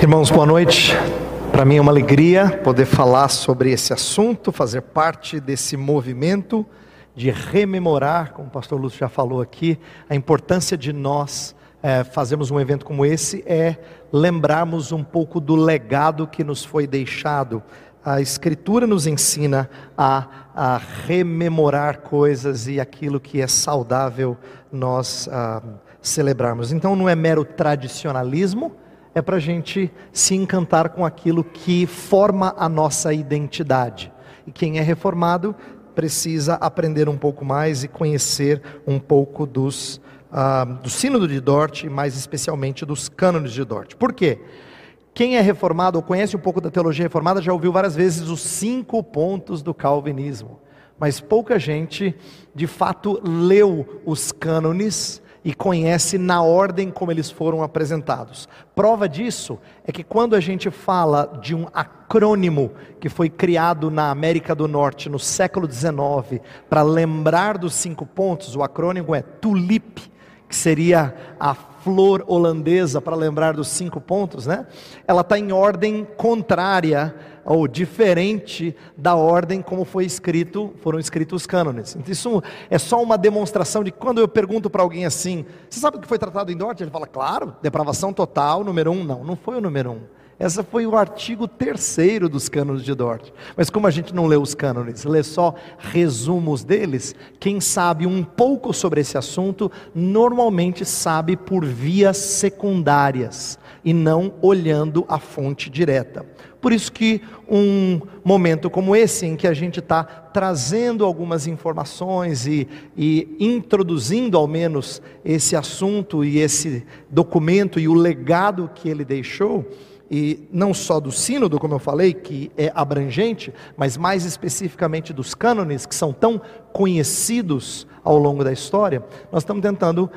Irmãos, boa noite. Para mim é uma alegria poder falar sobre esse assunto, fazer parte desse movimento de rememorar, como o pastor Lúcio já falou aqui, a importância de nós é, fazermos um evento como esse é lembrarmos um pouco do legado que nos foi deixado. A Escritura nos ensina a, a rememorar coisas e aquilo que é saudável nós ah, celebrarmos. Então não é mero tradicionalismo, é para a gente se encantar com aquilo que forma a nossa identidade. E quem é reformado precisa aprender um pouco mais e conhecer um pouco dos, uh, do Sínodo de Dort, e mais especialmente dos cânones de Dort. Por quê? Quem é reformado ou conhece um pouco da teologia reformada já ouviu várias vezes os cinco pontos do calvinismo, mas pouca gente de fato leu os cânones e conhece na ordem como eles foram apresentados. Prova disso é que quando a gente fala de um acrônimo que foi criado na América do Norte no século XIX para lembrar dos cinco pontos, o acrônimo é TULIP, que seria a flor holandesa para lembrar dos cinco pontos, né? Ela está em ordem contrária ou diferente da ordem como foi escrito, foram escritos os cânones. Então, isso é só uma demonstração de quando eu pergunto para alguém assim, você sabe o que foi tratado em Dort? Ele fala, claro, depravação total, número um. Não, não foi o número um. Esse foi o artigo terceiro dos cânones de Dort. Mas como a gente não lê os cânones, lê só resumos deles, quem sabe um pouco sobre esse assunto, normalmente sabe por vias secundárias e não olhando a fonte direta. Por isso que um momento como esse, em que a gente está trazendo algumas informações e, e, introduzindo ao menos esse assunto e esse documento e o legado que ele deixou, e não só do sínodo, como eu falei, que é abrangente, mas mais especificamente dos cânones, que são tão conhecidos ao longo da história, nós estamos tentando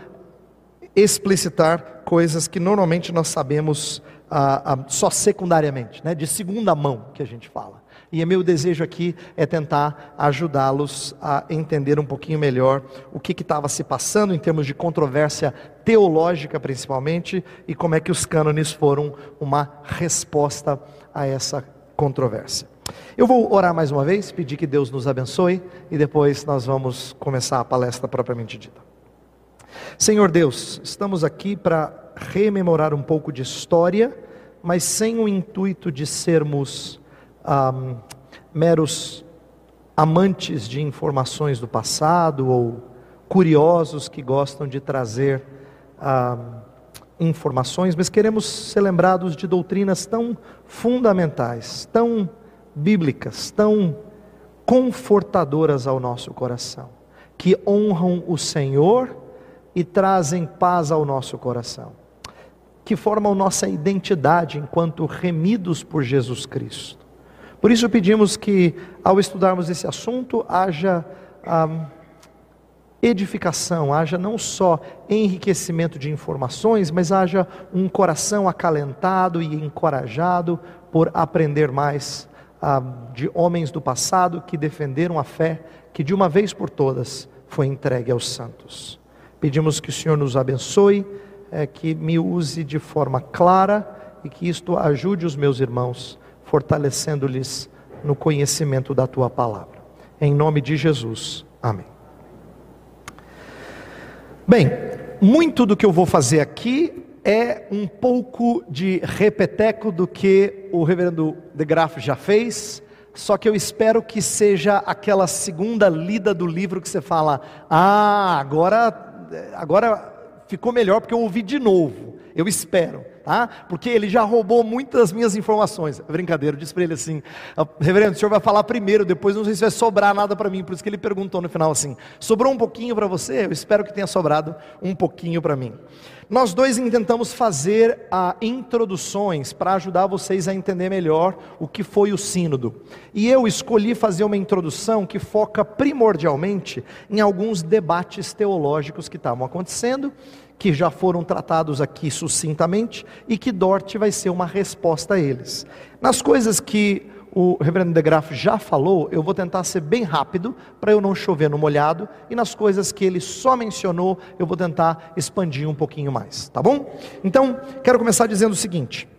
explicitar coisas que normalmente nós sabemos ah, ah, só secundariamente, né, de segunda mão que a gente fala. E é meu desejo aqui é tentar ajudá-los a entender um pouquinho melhor o que estava se passando em termos de controvérsia teológica, principalmente, e como é que os cânones foram uma resposta a essa controvérsia. Eu vou orar mais uma vez, pedir que Deus nos abençoe e depois nós vamos começar a palestra propriamente dita. Senhor Deus, estamos aqui para rememorar um pouco de história, mas sem o intuito de sermos um, meros amantes de informações do passado ou curiosos que gostam de trazer um, informações, mas queremos ser lembrados de doutrinas tão fundamentais, tão bíblicas, tão confortadoras ao nosso coração, que honram o Senhor e trazem paz ao nosso coração, que formam nossa identidade enquanto remidos por Jesus Cristo. Por isso pedimos que, ao estudarmos esse assunto, haja ah, edificação, haja não só enriquecimento de informações, mas haja um coração acalentado e encorajado por aprender mais ah, de homens do passado que defenderam a fé que de uma vez por todas foi entregue aos santos. Pedimos que o Senhor nos abençoe, é, que me use de forma clara e que isto ajude os meus irmãos, fortalecendo-lhes no conhecimento da tua palavra. Em nome de Jesus. Amém. Bem, muito do que eu vou fazer aqui é um pouco de repeteco do que o reverendo de Graaf já fez, só que eu espero que seja aquela segunda lida do livro que você fala: "Ah, agora agora ficou melhor porque eu ouvi de novo. Eu espero, tá? Porque ele já roubou muitas minhas informações. É brincadeira, eu disse para ele assim: ah, Reverendo, o senhor vai falar primeiro, depois não sei se vai sobrar nada para mim. Por isso que ele perguntou no final assim: sobrou um pouquinho para você? Eu espero que tenha sobrado um pouquinho para mim. Nós dois intentamos fazer ah, introduções para ajudar vocês a entender melhor o que foi o Sínodo. E eu escolhi fazer uma introdução que foca primordialmente em alguns debates teológicos que estavam acontecendo, que já foram tratados aqui sucintamente, e que Dort vai ser uma resposta a eles. Nas coisas que o reverendo de Graaf já falou, eu vou tentar ser bem rápido para eu não chover no molhado e nas coisas que ele só mencionou, eu vou tentar expandir um pouquinho mais, tá bom? Então, quero começar dizendo o seguinte: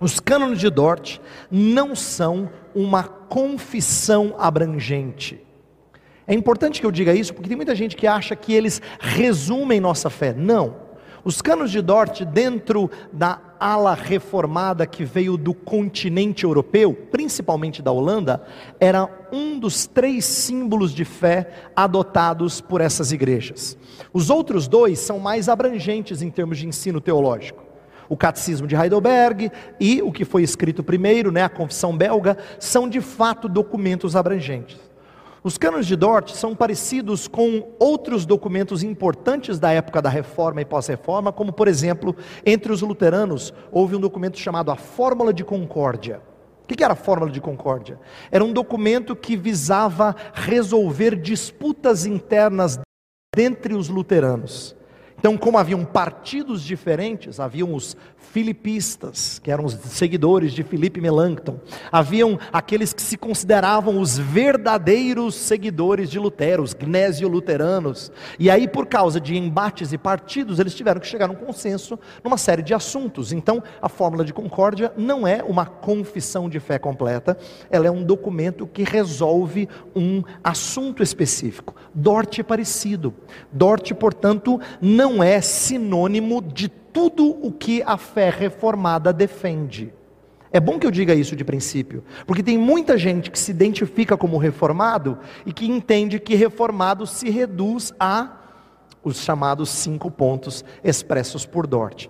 Os cânones de Dort não são uma confissão abrangente. É importante que eu diga isso porque tem muita gente que acha que eles resumem nossa fé. Não. Os cânones de Dort, dentro da ala reformada que veio do continente europeu, principalmente da Holanda, era um dos três símbolos de fé adotados por essas igrejas. Os outros dois são mais abrangentes em termos de ensino teológico o Catecismo de Heidelberg e o que foi escrito primeiro, né, a Confissão Belga, são de fato documentos abrangentes. Os cânones de Dort são parecidos com outros documentos importantes da época da Reforma e pós-Reforma, como por exemplo, entre os luteranos houve um documento chamado a Fórmula de Concórdia. O que era a Fórmula de Concórdia? Era um documento que visava resolver disputas internas dentre os luteranos. Então, como haviam partidos diferentes, haviam os filipistas, que eram os seguidores de Filipe Melanchthon, haviam aqueles que se consideravam os verdadeiros seguidores de Lutero, os gnésio-luteranos, e aí, por causa de embates e partidos, eles tiveram que chegar a um consenso numa série de assuntos. Então, a Fórmula de Concórdia não é uma confissão de fé completa, ela é um documento que resolve um assunto específico. Dort é parecido. Dort, portanto, não é sinônimo de tudo o que a fé reformada defende. É bom que eu diga isso de princípio, porque tem muita gente que se identifica como reformado e que entende que reformado se reduz a os chamados cinco pontos expressos por Dort.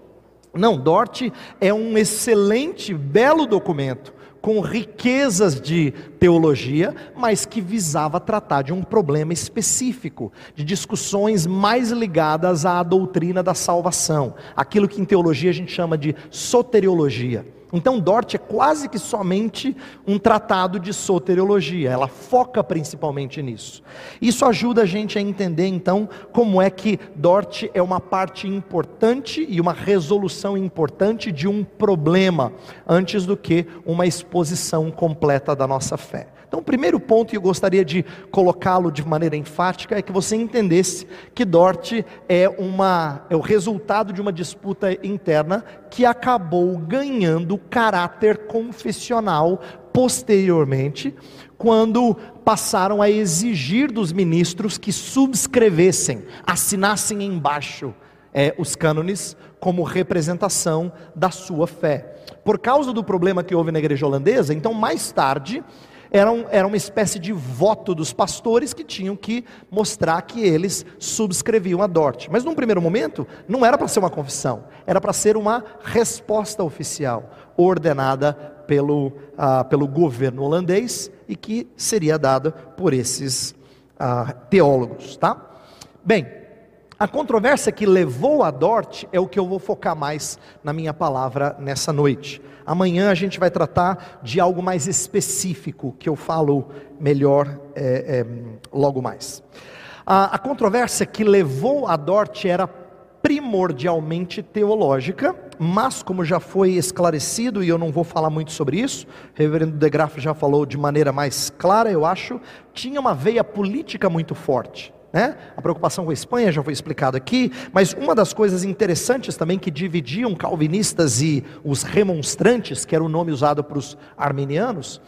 Não, Dort é um excelente, belo documento, com riquezas de teologia, mas que visava tratar de um problema específico, de discussões mais ligadas à doutrina da salvação, aquilo que em teologia a gente chama de soteriologia. Então, Dort é quase que somente um tratado de soteriologia, ela foca principalmente nisso. Isso ajuda a gente a entender, então, como é que Dort é uma parte importante e uma resolução importante de um problema, antes do que uma exposição completa da nossa fé. Então, o primeiro ponto, e eu gostaria de colocá-lo de maneira enfática, é que você entendesse que Dort é, uma, é o resultado de uma disputa interna que acabou ganhando caráter confessional posteriormente, quando passaram a exigir dos ministros que subscrevessem, assinassem embaixo é, os cânones como representação da sua fé. Por causa do problema que houve na igreja holandesa, então mais tarde era, um, era uma espécie de voto dos pastores que tinham que mostrar que eles subscreviam a Dort. Mas num primeiro momento, não era para ser uma confissão, era para ser uma resposta oficial, ordenada pelo, ah, pelo governo holandês e que seria dada por esses ah, teólogos. Tá? Bem, a controvérsia que levou a Dort é o que eu vou focar mais na minha palavra nessa noite. Amanhã a gente vai tratar de algo mais específico, que eu falo melhor é, é, logo mais. A, a controvérsia que levou a Dort era primordialmente teológica, mas como já foi esclarecido, e eu não vou falar muito sobre isso, o reverendo de Graaf já falou de maneira mais clara, eu acho, tinha uma veia política muito forte. Né? A preocupação com a Espanha já foi explicado aqui, mas uma das coisas interessantes também que dividiam calvinistas e os remonstrantes, que era o nome usado para os armenianos,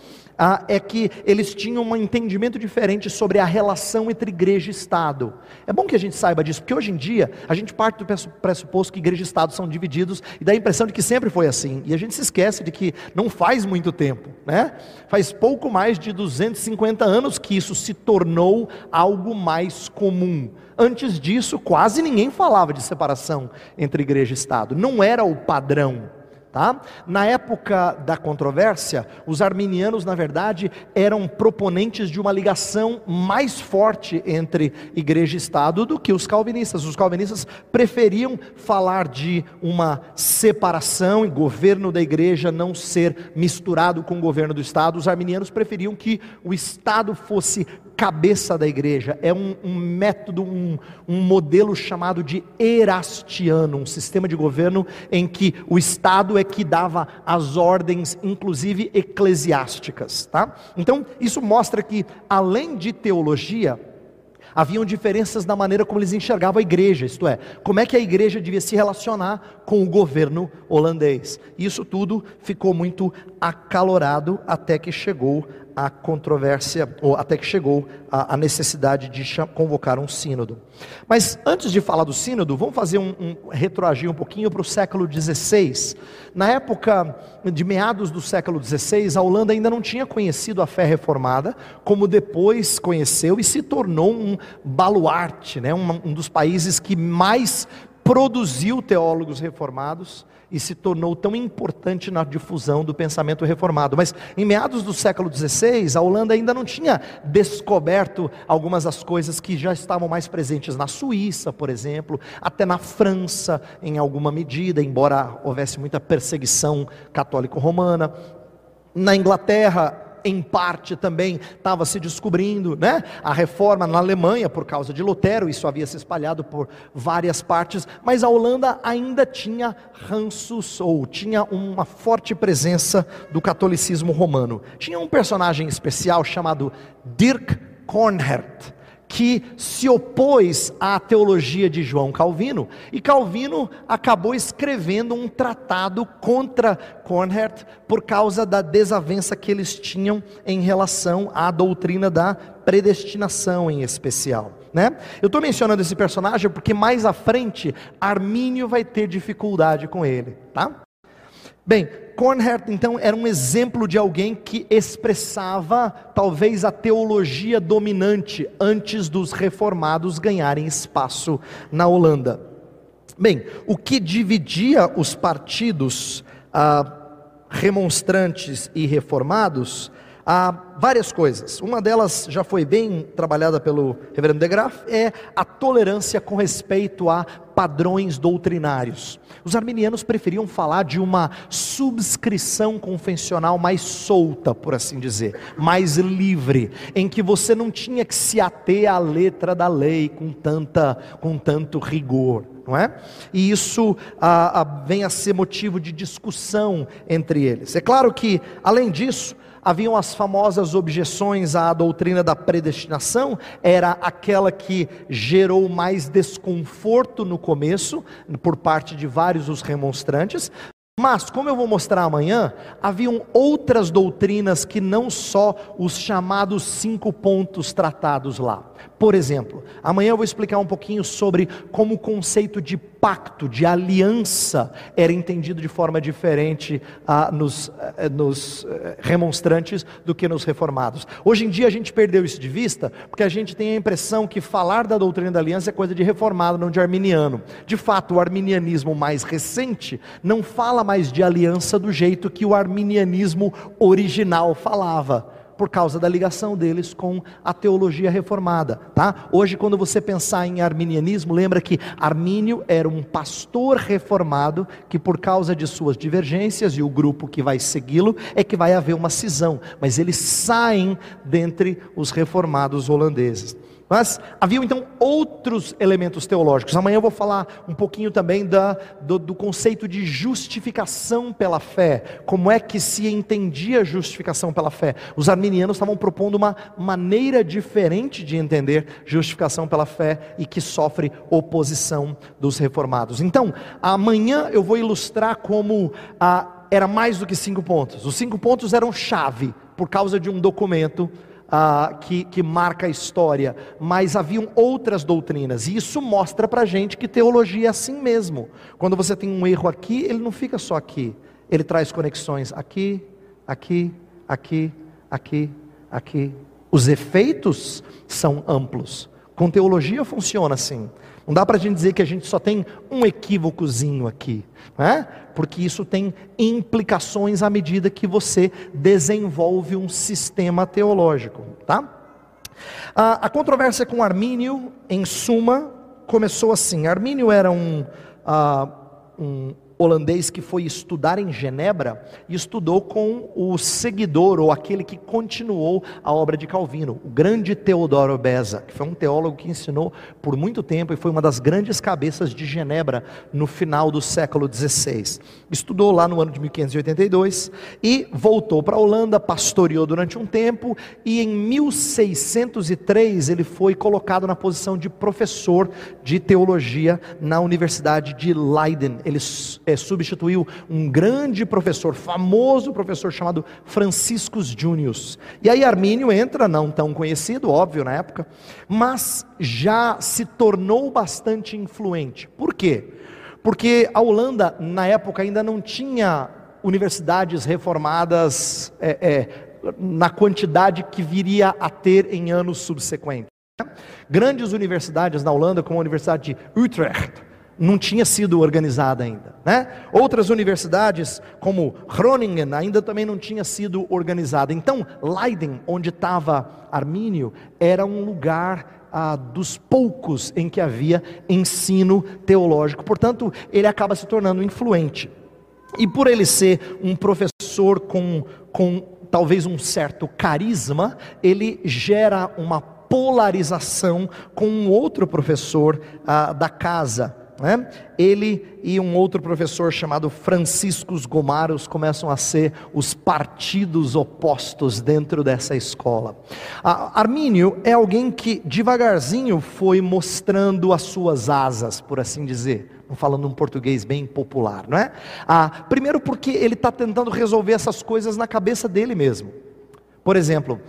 ah, é que eles tinham um entendimento diferente sobre a relação entre igreja e Estado. É bom que a gente saiba disso, porque hoje em dia a gente parte do pressuposto que igreja e Estado são divididos e dá a impressão de que sempre foi assim. E a gente se esquece de que não faz muito tempo, né? Faz pouco mais de 250 anos que isso se tornou algo mais comum. Antes disso, quase ninguém falava de separação entre igreja e Estado. Não era o padrão. Tá? Na época da controvérsia, os arminianos, na verdade, eram proponentes de uma ligação mais forte entre igreja e Estado do que os calvinistas. Os calvinistas preferiam falar de uma separação e governo da igreja não ser misturado com o governo do Estado. Os arminianos preferiam que o Estado fosse cabeça da igreja, é um, um método, um, um, modelo chamado de erastiano, um sistema de governo em que o Estado é que dava as ordens, inclusive eclesiásticas. Tá? Então, isso mostra que, além de teologia, Haviam diferenças na maneira como eles enxergavam a igreja, isto é, como é que a igreja devia se relacionar com o governo holandês. Isso tudo ficou muito acalorado até que chegou a controvérsia, ou até que chegou a, a necessidade de convocar um sínodo. Mas antes de falar do sínodo, vamos fazer um, um retroagir um pouquinho para o século XVI. Na época de meados do século XVI, a Holanda ainda não tinha conhecido a fé reformada, como depois conheceu e se tornou um baluarte, né? um, um dos países que mais produziu teólogos reformados e se tornou tão importante na difusão do pensamento reformado. Mas em meados do século XVI, a Holanda ainda não tinha descoberto algumas das coisas que já estavam mais presentes na Suíça, por exemplo, até na França, em alguma medida, embora houvesse muita perseguição católico-romana. Na Inglaterra, em parte também estava se descobrindo, né? A reforma na Alemanha por causa de Lutero, isso havia se espalhado por várias partes, mas a Holanda ainda tinha ranços ou tinha uma forte presença do catolicismo romano. Tinha um personagem especial chamado Dirk Kornhert que se opôs à teologia de João Calvino, e Calvino acabou escrevendo um tratado contra Kornhert por causa da desavença que eles tinham em relação à doutrina da predestinação em especial. Né? Eu estou mencionando esse personagem porque mais à frente Armínio vai ter dificuldade com ele, tá? Bem, Kornhert então era um exemplo de alguém que expressava talvez a teologia dominante antes dos reformados ganharem espaço na Holanda. Bem, o que dividia os partidos ah, remonstrantes e reformados há várias coisas. Uma delas já foi bem trabalhada pelo reverendo de Graaf, é a tolerância com respeito a padrões doutrinários. Os arminianos preferiam falar de uma subscrição confessional mais solta, por assim dizer, mais livre, em que você não tinha que se ater à letra da lei com tanta com tanto rigor não é? E isso ah, ah, vem a ser motivo de discussão entre eles. É claro que, além disso, haviam as famosas objeções à doutrina da predestinação, era aquela que gerou mais desconforto no começo, por parte de vários dos remonstrantes, mas, como eu vou mostrar amanhã, haviam outras doutrinas que não só os chamados cinco pontos tratados lá. Por exemplo, amanhã eu vou explicar um pouquinho sobre como o conceito de pacto, de aliança, era entendido de forma diferente ah, nos, eh, nos eh, remonstrantes do que nos reformados. Hoje em dia a gente perdeu isso de vista, porque a gente tem a impressão que falar da doutrina da aliança é coisa de reformado, não de arminiano. De fato, o arminianismo mais recente não fala mais de aliança do jeito que o arminianismo original falava por causa da ligação deles com a teologia reformada, tá? Hoje quando você pensar em arminianismo, lembra que Armínio era um pastor reformado que por causa de suas divergências e o grupo que vai segui-lo é que vai haver uma cisão, mas eles saem dentre os reformados holandeses. Mas haviam então outros elementos teológicos. Amanhã eu vou falar um pouquinho também da, do, do, conceito de justificação pela fé. Como é que se entendia justificação pela fé? Os arminianos estavam propondo uma maneira diferente de entender justificação pela fé e que sofre oposição dos reformados. Então, amanhã eu vou ilustrar como ah, era mais do que cinco pontos. Os cinco pontos eram chave por causa de um documento ah, que, que marca a história, mas haviam outras doutrinas, e isso mostra para a gente que teologia é assim mesmo. Quando você tem um erro aqui, ele não fica só aqui, ele traz conexões aqui, aqui, aqui, aqui, aqui. Os efeitos são amplos. Com teologia funciona assim. Não dá para a gente dizer que a gente só tem um equívocozinho aqui, né? Porque isso tem implicações à medida que você desenvolve um sistema teológico. Tá? A, a controvérsia com Armínio, em suma, começou assim: Armínio era um, uh, um holandês que foi estudar em Genebra e estudou com o seguidor ou aquele que continuou a obra de Calvino, o grande Teodoro Beza, que foi um teólogo que ensinou por muito tempo e foi uma das grandes cabeças de Genebra no final do século XVI. Estudou lá no ano de 1582 e voltou para a Holanda, pastoreou durante um tempo e em 1603 ele foi colocado na posição de professor de teologia na Universidade de Leiden. Ele é, substituiu um grande professor, famoso professor chamado Franciscus Junius. E aí Armínio entra, não tão conhecido, óbvio na época, mas já se tornou bastante influente. Por quê? Porque a Holanda, na época, ainda não tinha universidades reformadas é, é, na quantidade que viria a ter em anos subsequentes. Grandes universidades na Holanda, como a Universidade de Utrecht, não tinha sido organizada ainda. Né? Outras universidades, como Groningen, ainda também não tinha sido organizada. Então, Leiden, onde estava Armínio, era um lugar ah, dos poucos em que havia ensino teológico. Portanto, ele acaba se tornando influente. E por ele ser um professor com, com talvez um certo carisma, ele gera uma polarização com um outro professor ah, da casa. Né? Ele e um outro professor chamado Franciscus Gomaros começam a ser os partidos opostos dentro dessa escola. Armínio é alguém que devagarzinho foi mostrando as suas asas, por assim dizer falando um português bem popular, não é? Ah, primeiro porque ele está tentando resolver essas coisas na cabeça dele mesmo. Por exemplo,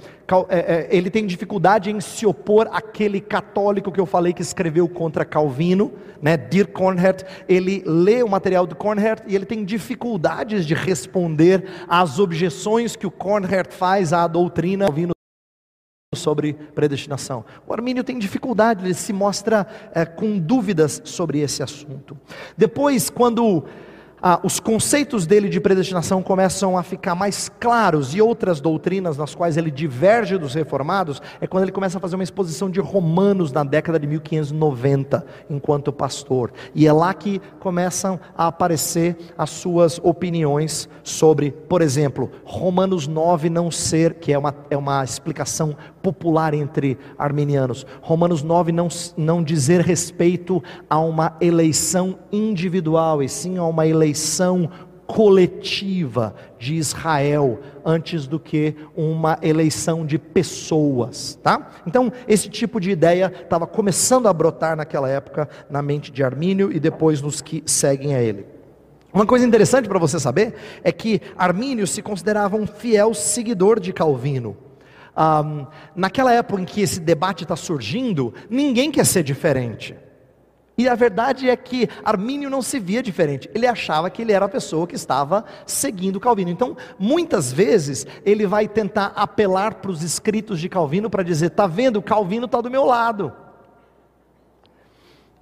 é, é, ele tem dificuldade em se opor àquele católico que eu falei que escreveu contra Calvino, né, Dirk Kornhert. Ele lê o material do Kornhert e ele tem dificuldades de responder às objeções que o Kornhert faz à doutrina Calvino sobre predestinação. O Armínio tem dificuldade, ele se mostra é, com dúvidas sobre esse assunto. Depois, quando ah, os conceitos dele de predestinação começam a ficar mais claros e outras doutrinas nas quais ele diverge dos reformados, é quando ele começa a fazer uma exposição de Romanos na década de 1590, enquanto pastor. E é lá que começam a aparecer as suas opiniões sobre, por exemplo, Romanos 9 não ser, que é uma, é uma explicação popular entre arminianos. Romanos 9 não, não dizer respeito a uma eleição individual, e sim a uma eleição coletiva de Israel antes do que uma eleição de pessoas, tá? Então, esse tipo de ideia estava começando a brotar naquela época na mente de Armínio e depois nos que seguem a ele. Uma coisa interessante para você saber é que Armínio se considerava um fiel seguidor de Calvino. Naquela época em que esse debate está surgindo, ninguém quer ser diferente. E a verdade é que Armínio não se via diferente, ele achava que ele era a pessoa que estava seguindo Calvino. Então, muitas vezes, ele vai tentar apelar para os escritos de Calvino para dizer: está vendo, Calvino está do meu lado.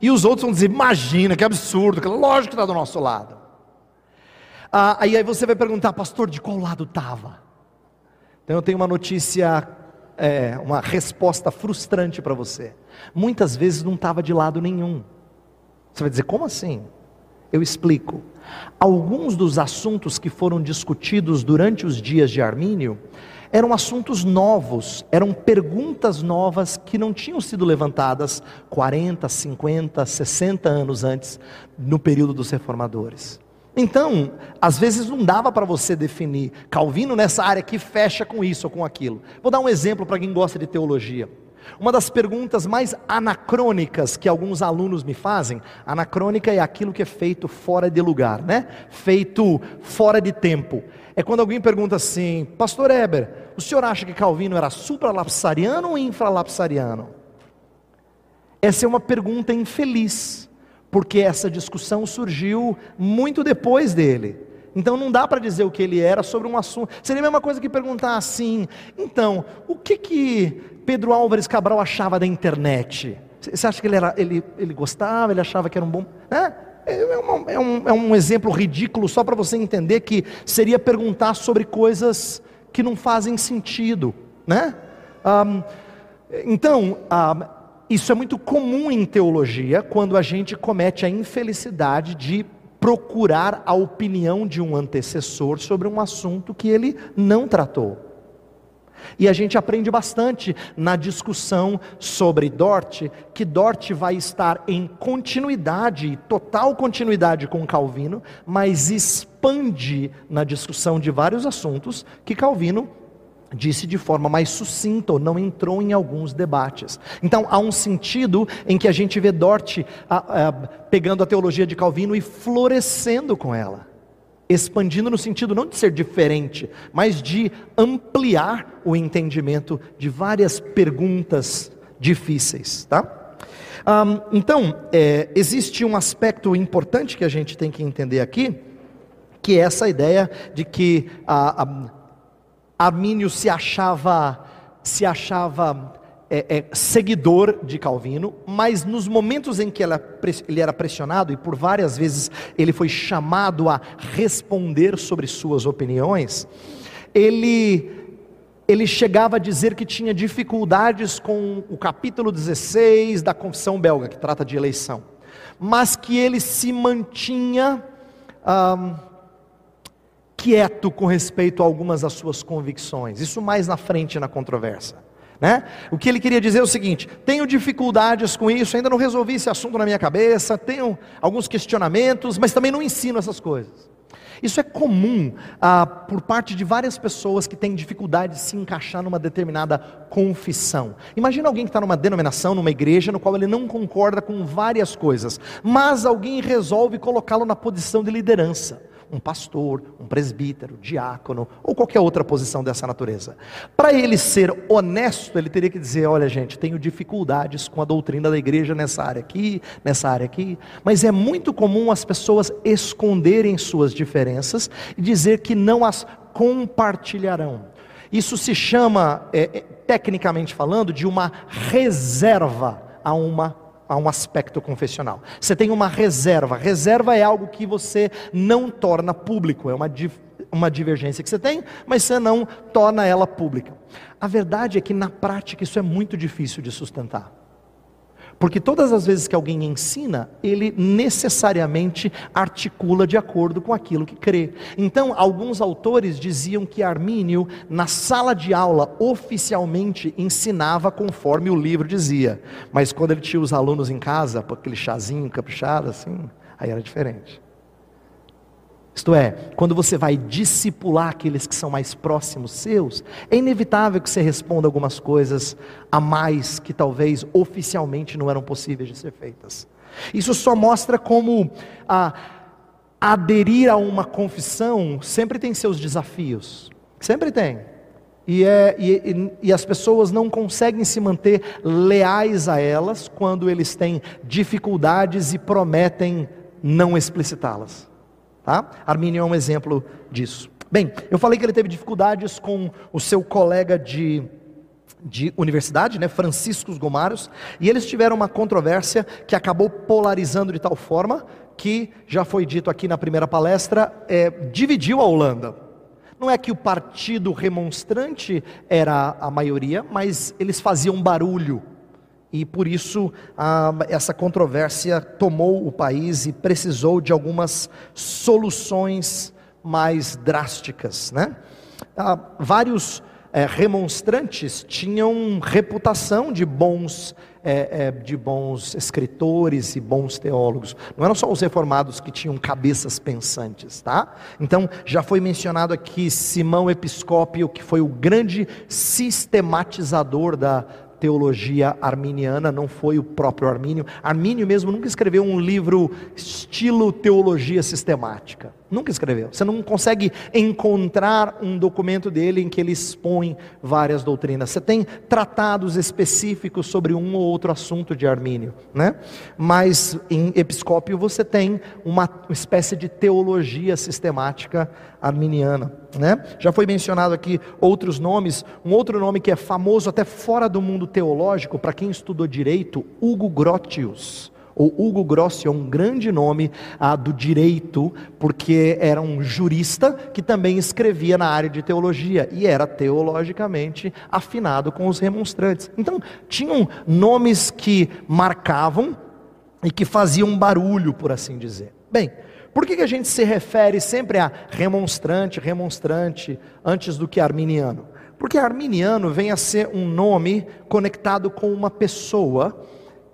E os outros vão dizer: imagina, que absurdo, lógico que está do nosso lado. Ah, aí você vai perguntar, pastor, de qual lado estava? Então eu tenho uma notícia, é, uma resposta frustrante para você. Muitas vezes não estava de lado nenhum. Você vai dizer, como assim? Eu explico. Alguns dos assuntos que foram discutidos durante os dias de Armínio eram assuntos novos, eram perguntas novas que não tinham sido levantadas 40, 50, 60 anos antes, no período dos reformadores. Então, às vezes não dava para você definir Calvino nessa área que fecha com isso ou com aquilo. Vou dar um exemplo para quem gosta de teologia. Uma das perguntas mais anacrônicas que alguns alunos me fazem, anacrônica é aquilo que é feito fora de lugar, né? Feito fora de tempo. É quando alguém pergunta assim: Pastor Eber, o senhor acha que Calvino era supralapsariano ou infralapsariano? Essa é uma pergunta infeliz porque essa discussão surgiu muito depois dele. Então não dá para dizer o que ele era sobre um assunto. Seria a mesma coisa que perguntar assim: então, o que que Pedro Álvares Cabral achava da internet? Você acha que ele, era, ele, ele gostava, ele achava que era um bom. É, é, uma, é, um, é um exemplo ridículo só para você entender que seria perguntar sobre coisas que não fazem sentido. Né? Um, então, um, isso é muito comum em teologia, quando a gente comete a infelicidade de procurar a opinião de um antecessor sobre um assunto que ele não tratou. E a gente aprende bastante na discussão sobre Dort, que Dort vai estar em continuidade, total continuidade com Calvino, mas expande na discussão de vários assuntos que Calvino disse de forma mais sucinta, ou não entrou em alguns debates. Então há um sentido em que a gente vê Dort a, a, pegando a teologia de Calvino e florescendo com ela expandindo no sentido não de ser diferente, mas de ampliar o entendimento de várias perguntas difíceis, tá? Um, então, é, existe um aspecto importante que a gente tem que entender aqui, que é essa ideia de que a, a, Armínio se achava, se achava é, é, seguidor de Calvino, mas nos momentos em que ela, ele era pressionado, e por várias vezes ele foi chamado a responder sobre suas opiniões, ele, ele chegava a dizer que tinha dificuldades com o capítulo 16 da Confissão Belga, que trata de eleição, mas que ele se mantinha. Quieto com respeito a algumas das suas convicções, isso mais na frente na controvérsia. Né? O que ele queria dizer é o seguinte: tenho dificuldades com isso, ainda não resolvi esse assunto na minha cabeça, tenho alguns questionamentos, mas também não ensino essas coisas. Isso é comum ah, por parte de várias pessoas que têm dificuldade de se encaixar numa determinada confissão. Imagina alguém que está numa denominação, numa igreja, no qual ele não concorda com várias coisas, mas alguém resolve colocá-lo na posição de liderança um pastor, um presbítero, diácono ou qualquer outra posição dessa natureza. Para ele ser honesto, ele teria que dizer: olha, gente, tenho dificuldades com a doutrina da igreja nessa área aqui, nessa área aqui. Mas é muito comum as pessoas esconderem suas diferenças e dizer que não as compartilharão. Isso se chama, é, é, tecnicamente falando, de uma reserva a uma a um aspecto confessional. Você tem uma reserva. Reserva é algo que você não torna público, é uma, uma divergência que você tem, mas você não torna ela pública. A verdade é que na prática isso é muito difícil de sustentar. Porque todas as vezes que alguém ensina, ele necessariamente articula de acordo com aquilo que crê. Então, alguns autores diziam que Armínio, na sala de aula, oficialmente ensinava conforme o livro dizia. Mas quando ele tinha os alunos em casa, aquele chazinho caprichado assim, aí era diferente. Isto é, quando você vai discipular aqueles que são mais próximos seus, é inevitável que você responda algumas coisas a mais que talvez oficialmente não eram possíveis de ser feitas. Isso só mostra como a, aderir a uma confissão sempre tem seus desafios. Sempre tem. E, é, e, e, as pessoas não conseguem se manter leais a elas quando eles têm dificuldades e prometem não explicitá-las. Tá? Arminio é um exemplo disso. Bem, eu falei que ele teve dificuldades com o seu colega de, de universidade, né, Franciscos Gomaros, e eles tiveram uma controvérsia que acabou polarizando de tal forma que, já foi dito aqui na primeira palestra, é, dividiu a Holanda. Não é que o partido remonstrante era a maioria, mas eles faziam barulho e por isso ah, essa controvérsia tomou o país e precisou de algumas soluções mais drásticas. Né? Ah, vários é, remonstrantes tinham reputação de bons, é, é, de bons escritores e bons teólogos. Não eram só os reformados que tinham cabeças pensantes, tá? Então já foi mencionado aqui Simão Episcópio, que foi o grande sistematizador da teologia arminiana, não foi o próprio Armínio. Armínio mesmo nunca escreveu um livro estilo teologia sistemática. Nunca escreveu. Você não consegue encontrar um documento dele em que ele expõe várias doutrinas. Você tem tratados específicos sobre um ou outro assunto de Armínio, né? Mas em Episcópio você tem uma espécie de teologia sistemática arminiana, né? Já foi mencionado aqui outros nomes. Um outro nome que é famoso até fora do mundo teológico para quem estudou direito, Hugo Grotius. O Hugo Grossi é um grande nome ah, do direito, porque era um jurista que também escrevia na área de teologia e era teologicamente afinado com os remonstrantes. Então, tinham nomes que marcavam e que faziam barulho, por assim dizer. Bem, Por que, que a gente se refere sempre a remonstrante, remonstrante, antes do que arminiano? Porque arminiano vem a ser um nome conectado com uma pessoa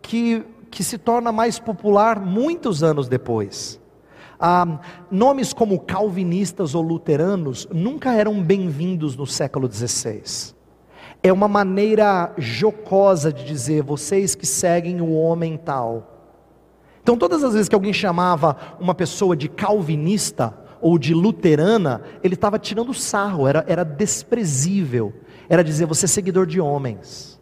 que, que se torna mais popular muitos anos depois. Ah, nomes como calvinistas ou luteranos nunca eram bem-vindos no século XVI. É uma maneira jocosa de dizer, vocês que seguem o homem tal. Então, todas as vezes que alguém chamava uma pessoa de calvinista ou de luterana, ele estava tirando sarro, era, era desprezível. Era dizer, você é seguidor de homens.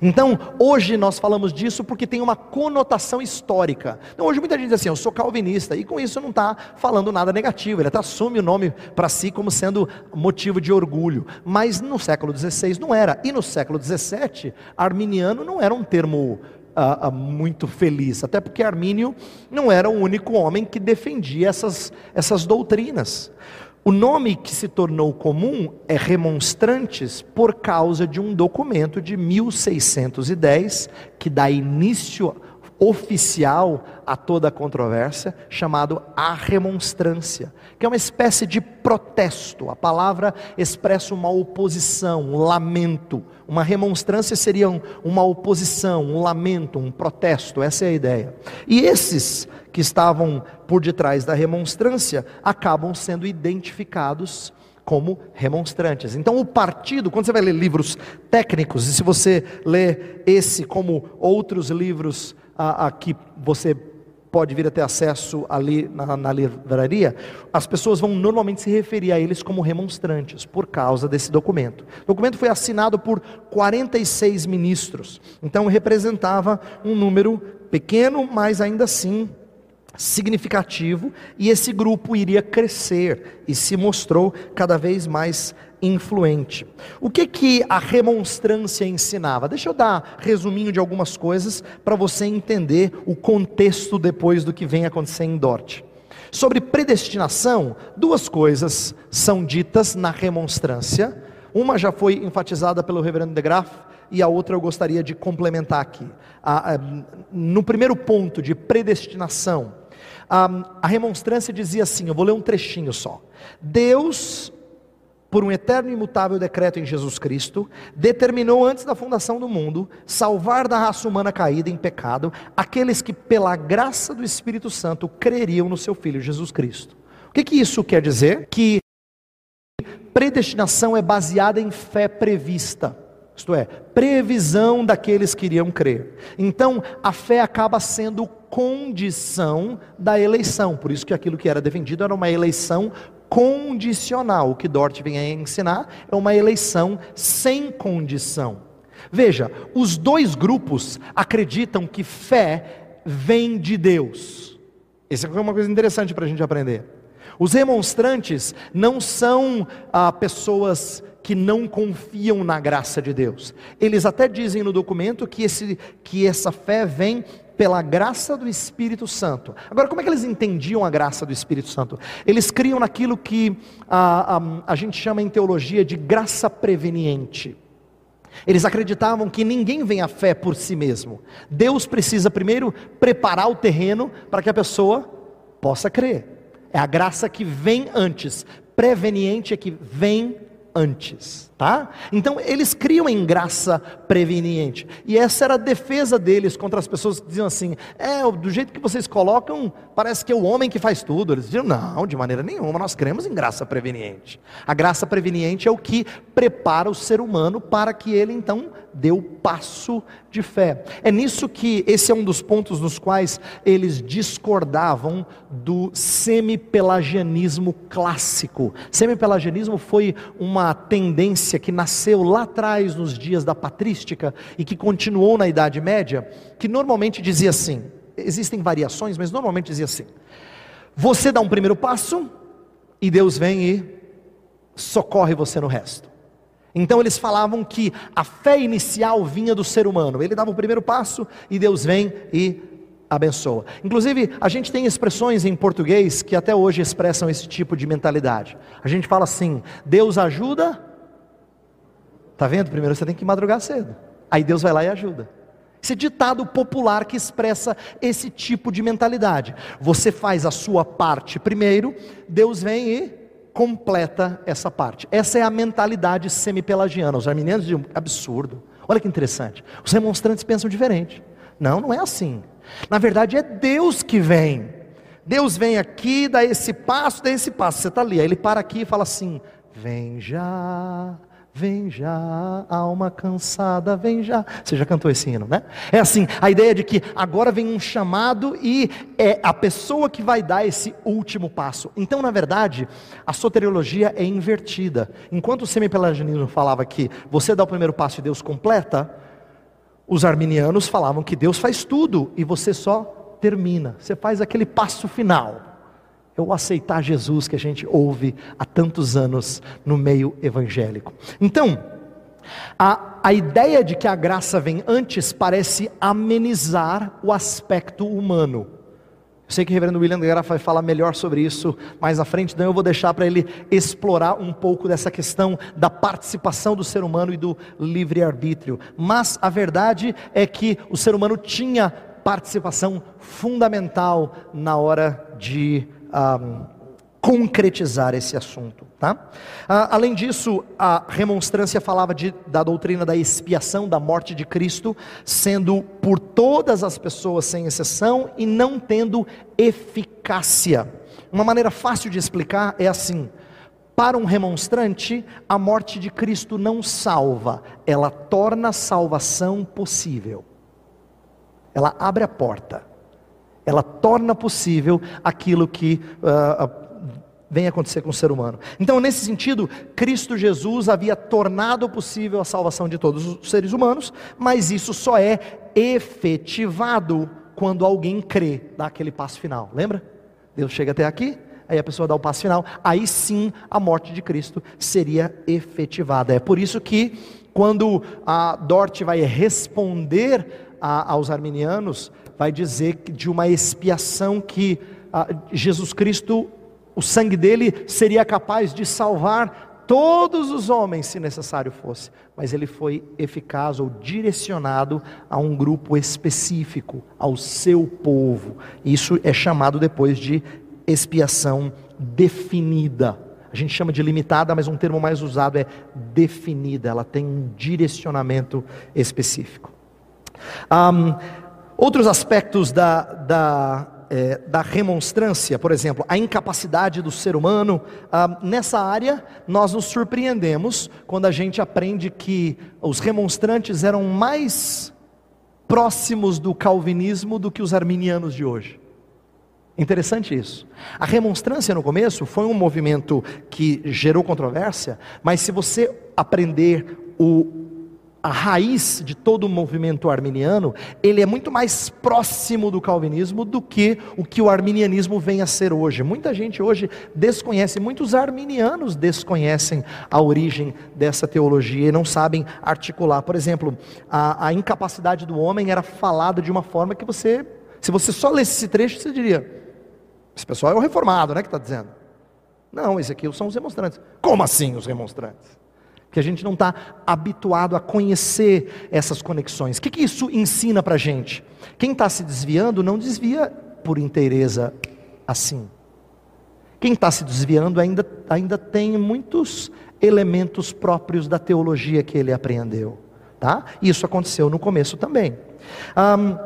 Então, hoje nós falamos disso porque tem uma conotação histórica. Então, hoje muita gente diz assim, eu sou calvinista, e com isso não está falando nada negativo, ele até assume o nome para si como sendo motivo de orgulho. Mas no século XVI não era, e no século XVII, arminiano não era um termo ah, muito feliz, até porque Armínio não era o único homem que defendia essas, essas doutrinas. O nome que se tornou comum é Remonstrantes por causa de um documento de 1610 que dá início oficial a toda a controvérsia, chamado a remonstrância, que é uma espécie de protesto. A palavra expressa uma oposição, um lamento. Uma remonstrância seria uma oposição, um lamento, um protesto, essa é a ideia. E esses que estavam por detrás da remonstrância acabam sendo identificados como remonstrantes. Então, o partido, quando você vai ler livros técnicos, e se você lê esse como outros livros a, a que você pode vir a ter acesso ali na, na, livraria, as pessoas vão normalmente se referir a eles como remonstrantes, por causa desse documento. O documento foi assinado por 46 ministros, então representava um número pequeno, mas ainda assim significativo, e esse grupo iria crescer e se mostrou cada vez mais influente. O que que a remonstrância ensinava? Deixa eu dar resuminho de algumas coisas para você entender o contexto depois do que vem acontecer em Dort. Sobre predestinação, duas coisas são ditas na remonstrância. Uma já foi enfatizada pelo reverendo de Graaf e a outra eu gostaria de complementar aqui. no primeiro ponto de predestinação, a remonstrância dizia assim: eu vou ler um trechinho só. Deus por um eterno e imutável decreto em Jesus Cristo, determinou antes da fundação do mundo salvar da raça humana caída em pecado aqueles que, pela graça do Espírito Santo, creriam no seu Filho Jesus Cristo. O que, que isso quer dizer? Que predestinação é baseada em fé prevista, isto é, previsão daqueles que iriam crer. Então, a fé acaba sendo condição da eleição, por isso que aquilo que era defendido era uma eleição condicional. O que Dort vem a ensinar é uma eleição sem condição. Veja, os dois grupos acreditam que fé vem de Deus. Essa é uma coisa interessante para a gente aprender. Os remonstrantes não são ah, pessoas que não confiam na graça de Deus. Eles até dizem no documento que, esse, que essa fé vem pela graça do Espírito Santo. Agora, como é que eles entendiam a graça do Espírito Santo? Eles criam naquilo que a, a, a gente chama em teologia de graça preveniente. Eles acreditavam que ninguém vem à fé por si mesmo. Deus precisa primeiro preparar o terreno para que a pessoa possa crer. É a graça que vem antes. Preveniente é que vem antes, tá? Então eles criam em graça preveniente. E essa era a defesa deles contra as pessoas que diziam assim: "É, do jeito que vocês colocam, parece que é o homem que faz tudo". Eles diziam: "Não, de maneira nenhuma, nós cremos em graça preveniente". A graça preveniente é o que prepara o ser humano para que ele então o passo de fé. É nisso que esse é um dos pontos nos quais eles discordavam do semipelagianismo clássico. Semipelagianismo foi uma tendência que nasceu lá atrás nos dias da patrística e que continuou na Idade Média, que normalmente dizia assim: existem variações, mas normalmente dizia assim: você dá um primeiro passo e Deus vem e socorre você no resto. Então eles falavam que a fé inicial vinha do ser humano. Ele dava o primeiro passo e Deus vem e abençoa. Inclusive, a gente tem expressões em português que até hoje expressam esse tipo de mentalidade. A gente fala assim: Deus ajuda. Tá vendo? Primeiro você tem que madrugar cedo. Aí Deus vai lá e ajuda. Esse ditado popular que expressa esse tipo de mentalidade. Você faz a sua parte primeiro, Deus vem e completa essa parte. Essa é a mentalidade semi-pelagiana. Os arminianos dizem, absurdo. Olha que interessante. Os remonstrantes pensam diferente. Não, não é assim. Na verdade, é Deus que vem. Deus vem aqui, dá esse passo, dá esse passo. Você está ali, aí ele para aqui e fala assim: Vem já, Vem já, alma cansada, vem já. Você já cantou esse hino, né? É assim, a ideia de que agora vem um chamado e é a pessoa que vai dar esse último passo. Então, na verdade, a soteriologia é invertida. Enquanto o semipelagianismo falava que você dá o primeiro passo e Deus completa, os arminianos falavam que Deus faz tudo e você só termina. Você faz aquele passo final é o aceitar Jesus que a gente ouve há tantos anos no meio evangélico. Então, a, a ideia de que a graça vem antes parece amenizar o aspecto humano. Eu sei que o reverendo William Guerra vai falar melhor sobre isso mais à frente, então eu vou deixar para ele explorar um pouco dessa questão da participação do ser humano e do livre-arbítrio. Mas a verdade é que o ser humano tinha participação fundamental na hora de um, concretizar esse assunto. Tá? Uh, além disso, a remonstrância falava de, da doutrina da expiação da morte de Cristo, sendo por todas as pessoas sem exceção e não tendo eficácia. Uma maneira fácil de explicar é assim: para um remonstrante, a morte de Cristo não salva, ela torna a salvação possível. Ela abre a porta ela torna possível aquilo que uh, vem acontecer com o ser humano. Então, nesse sentido, Cristo Jesus havia tornado possível a salvação de todos os seres humanos, mas isso só é efetivado quando alguém crê, dá aquele passo final. Lembra? Deus chega até aqui, aí a pessoa dá o passo final, aí sim a morte de Cristo seria efetivada. É por isso que quando a Dort vai responder a, aos arminianos, vai dizer de uma expiação que ah, Jesus Cristo, o sangue dele seria capaz de salvar todos os homens, se necessário fosse, mas ele foi eficaz ou direcionado a um grupo específico, ao seu povo. Isso é chamado depois de expiação definida. A gente chama de limitada, mas um termo mais usado é definida, ela tem um direcionamento específico. Um, Outros aspectos da, da, é, da remonstrância, por exemplo, a incapacidade do ser humano, nessa área nós nos surpreendemos quando a gente aprende que os remonstrantes eram mais próximos do calvinismo do que os arminianos de hoje. Interessante isso. A remonstrância no começo foi um movimento que gerou controvérsia, mas se você aprender o a raiz de todo o movimento arminiano, ele é muito mais próximo do calvinismo do que o que o arminianismo vem a ser hoje. Muita gente hoje desconhece, muitos arminianos desconhecem a origem dessa teologia e não sabem articular. Por exemplo, a, a incapacidade do homem era falada de uma forma que você, se você só lesse esse trecho, você diria: esse pessoal é o reformado, né, que está dizendo. Não, esse aqui são os remonstrantes. Como assim os remonstrantes? Que a gente não está habituado a conhecer essas conexões. O que, que isso ensina para a gente? Quem está se desviando não desvia por inteireza assim. Quem está se desviando ainda, ainda tem muitos elementos próprios da teologia que ele apreendeu. Tá? Isso aconteceu no começo também. Um,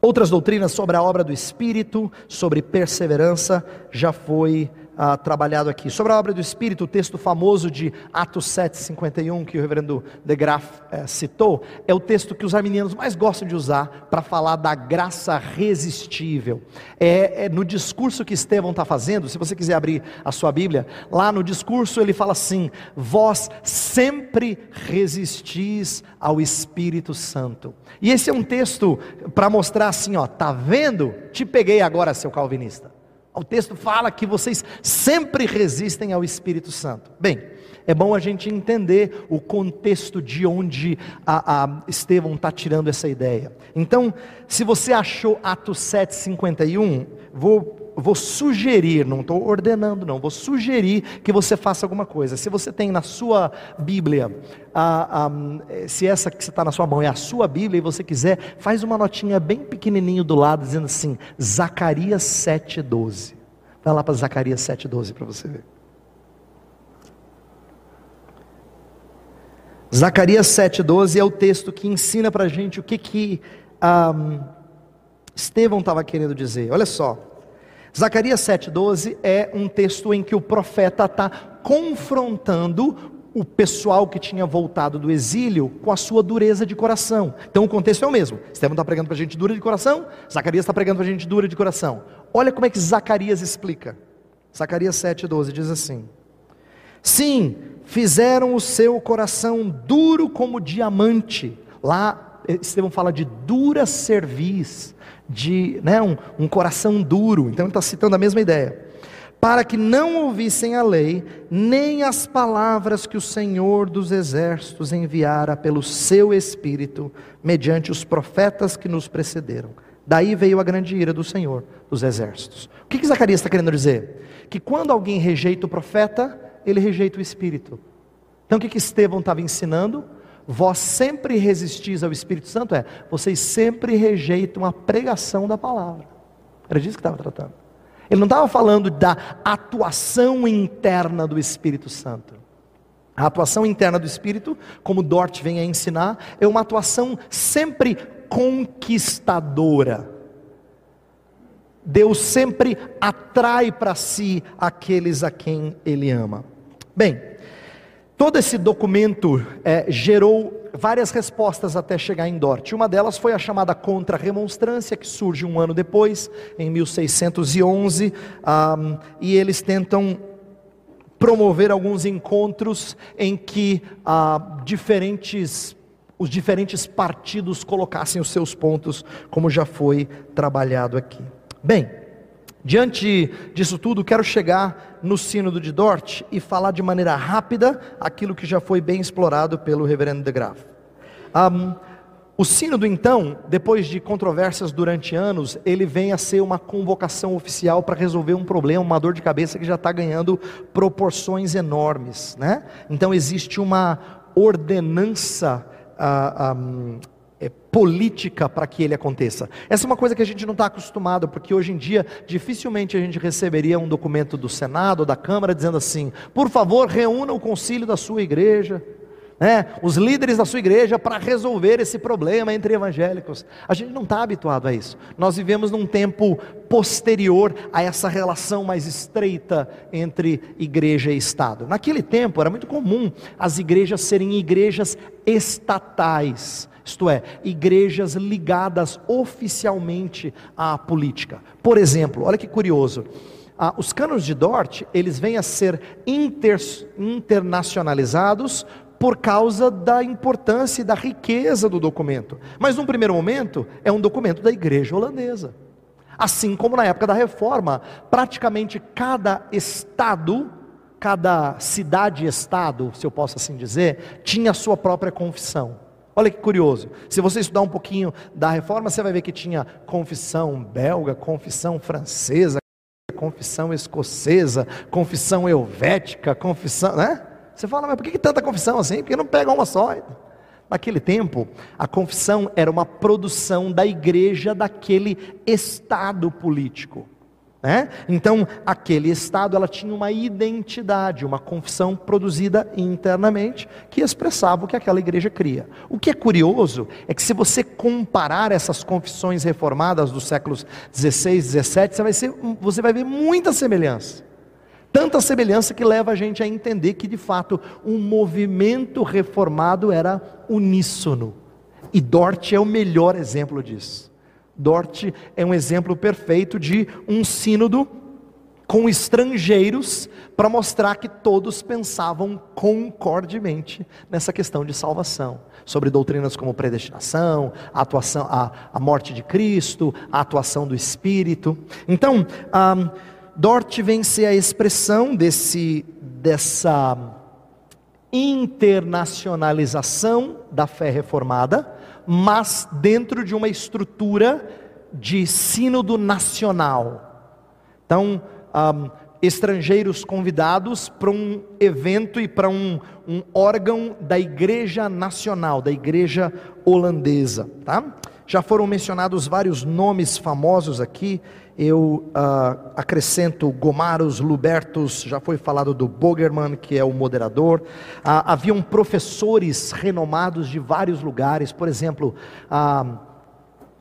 outras doutrinas sobre a obra do Espírito, sobre perseverança, já foi ah, trabalhado aqui. Sobre a obra do Espírito, o texto famoso de Atos 7,51, que o reverendo de Graaf eh, citou, é o texto que os arminianos mais gostam de usar para falar da graça resistível. É, é no discurso que Estevão está fazendo, se você quiser abrir a sua Bíblia, lá no discurso ele fala assim: Vós sempre resistis ao Espírito Santo. E esse é um texto para mostrar assim, ó, tá vendo? Te peguei agora, seu calvinista. O texto fala que vocês sempre resistem ao Espírito Santo. Bem, é bom a gente entender o contexto de onde a, a Estevão está tirando essa ideia. Então, se você achou Atos 7,51, vou vou sugerir, não estou ordenando, não, vou sugerir que você faça alguma coisa. Se você tem na sua Bíblia, a, a, se essa que está na sua mão é a sua Bíblia e você quiser, faz uma notinha bem pequenininho do lado, dizendo assim: Zacarias 7,12. Vai lá para Zacarias 7,12 para você ver. Zacarias 7,12 é o texto que ensina para a gente o que, que um, Estevão estava querendo dizer. Olha só, Zacarias 7,12 é um texto em que o profeta está confrontando o pessoal que tinha voltado do exílio com a sua dureza de coração. Então o contexto é o mesmo. Estevão está pregando para a gente dura de coração, Zacarias está pregando para a gente dura de coração. Olha como é que Zacarias explica. Zacarias 7,12 diz assim: Sim, fizeram o seu coração duro como diamante. Lá, Estevão fala de dura cerviz de né, um, um coração duro. Então ele está citando a mesma ideia. Para que não ouvissem a lei, nem as palavras que o Senhor dos exércitos enviara pelo seu Espírito, mediante os profetas que nos precederam. Daí veio a grande ira do Senhor dos exércitos. O que, que Zacarias está querendo dizer? Que quando alguém rejeita o profeta, ele rejeita o Espírito. Então o que, que Estevão estava ensinando? Vós sempre resistis ao Espírito Santo, é, vocês sempre rejeitam a pregação da palavra. Era disso que estava tratando. Ele não estava falando da atuação interna do Espírito Santo. A atuação interna do Espírito, como Dort vem a ensinar, é uma atuação sempre conquistadora. Deus sempre atrai para si aqueles a quem Ele ama. Bem, Todo esse documento é, gerou várias respostas até chegar em Dort. Uma delas foi a chamada Contra-Remonstrância, que surge um ano depois, em 1611, um, e eles tentam promover alguns encontros em que uh, diferentes os diferentes partidos colocassem os seus pontos, como já foi trabalhado aqui. Bem, Diante disso tudo, quero chegar no Sínodo de Dort e falar de maneira rápida aquilo que já foi bem explorado pelo reverendo de Graaf. Um, o Sínodo, então, depois de controvérsias durante anos, ele vem a ser uma convocação oficial para resolver um problema, uma dor de cabeça que já está ganhando proporções enormes. Né? Então, existe uma ordenança uh, um, é, política para que ele aconteça. Essa é uma coisa que a gente não está acostumado, porque hoje em dia dificilmente a gente receberia um documento do Senado ou da Câmara dizendo assim: por favor, reúna o concílio da sua igreja. Né, os líderes da sua igreja para resolver esse problema entre evangélicos. A gente não está habituado a isso. Nós vivemos num tempo posterior a essa relação mais estreita entre igreja e Estado. Naquele tempo era muito comum as igrejas serem igrejas estatais isto é, igrejas ligadas oficialmente à política. Por exemplo, olha que curioso, ah, os canos de Dort, eles vêm a ser inter, internacionalizados por causa da importância e da riqueza do documento. Mas num primeiro momento, é um documento da igreja holandesa. Assim como na época da reforma, praticamente cada estado, cada cidade-estado, se eu posso assim dizer, tinha a sua própria confissão. Olha que curioso. Se você estudar um pouquinho da reforma, você vai ver que tinha confissão belga, confissão francesa, confissão escocesa, confissão helvética, confissão, né? Você fala, mas por que tanta confissão assim? Porque não pega uma só. Naquele tempo, a confissão era uma produção da igreja daquele estado político. Né? Então, aquele estado ela tinha uma identidade, uma confissão produzida internamente que expressava o que aquela igreja cria. O que é curioso é que se você comparar essas confissões reformadas dos séculos 16, 17, você vai, ser, você vai ver muita semelhança. Tanta semelhança que leva a gente a entender que de fato um movimento reformado era uníssono. E Dort é o melhor exemplo disso. Dort é um exemplo perfeito de um sínodo com estrangeiros para mostrar que todos pensavam concordemente nessa questão de salvação, sobre doutrinas como predestinação, a atuação, a, a morte de Cristo, a atuação do Espírito. Então, um, Dort vem ser a expressão desse dessa internacionalização da fé reformada mas dentro de uma estrutura de sínodo nacional. Então, um, estrangeiros convidados para um evento e para um, um, órgão da Igreja Nacional, da Igreja Holandesa. Tá? Já foram mencionados vários nomes famosos aqui. Eu uh, acrescento Gomaros, Lubertus, já foi falado do Bogerman, que é o moderador. Uh, haviam professores renomados de vários lugares, por exemplo, uh,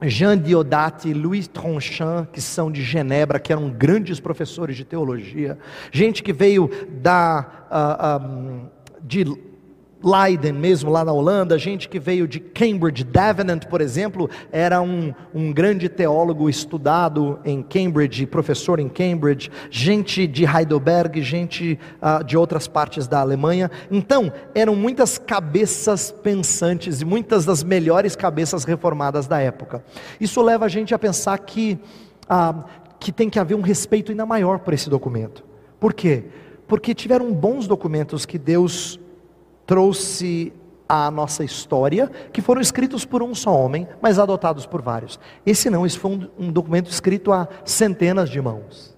Jean Diodati, Louis Tronchin, que são de Genebra, que eram grandes professores de teologia. Gente que veio da, um, de Leiden mesmo, lá na Holanda, gente que veio de Cambridge, Davenant, por exemplo, era um, um grande teólogo estudado em Cambridge, professor em Cambridge, gente de Heidelberg, gente uh, de outras partes da Alemanha. Então, eram muitas cabeças pensantes e muitas das melhores cabeças reformadas da época. Isso leva a gente a pensar que, uh, que tem que haver um respeito ainda maior por esse documento. Por quê? Porque tiveram bons documentos que Deus trouxe à nossa história, que foram escritos por um só homem, mas adotados por vários. Esse não, esse foi um, um documento escrito a centenas de mãos.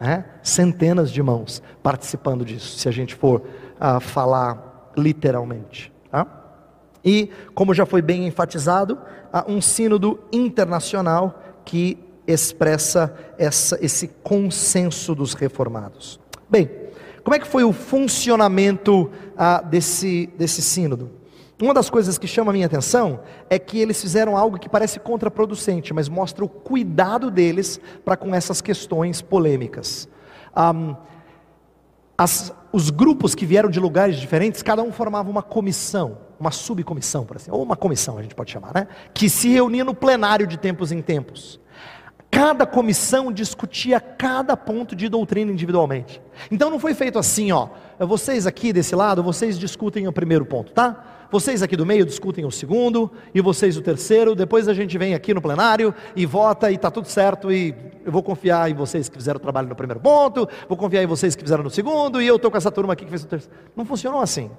Né? Centenas de mãos participando disso, se a gente for uh, falar literalmente. Tá? E, como já foi bem enfatizado, uh, um sínodo internacional que expressa essa, esse consenso dos reformados. Bem, como é que foi o funcionamento ah, desse, desse sínodo? Uma das coisas que chama a minha atenção é que eles fizeram algo que parece contraproducente, mas mostra o cuidado deles para com essas questões polêmicas. Um, as, os grupos que vieram de lugares diferentes, cada um formava uma comissão, uma subcomissão, por assim, ou uma comissão a gente pode chamar, né? Que se reunia no plenário de tempos em tempos. Cada comissão discutia cada ponto de doutrina individualmente. Então não foi feito assim, ó. Vocês aqui desse lado, vocês discutem o primeiro ponto, tá? Vocês aqui do meio discutem o segundo e vocês o terceiro. Depois a gente vem aqui no plenário e vota e tá tudo certo e eu vou confiar em vocês que fizeram o trabalho no primeiro ponto, vou confiar em vocês que fizeram no segundo e eu tô com essa turma aqui que fez o terceiro. Não funcionou assim.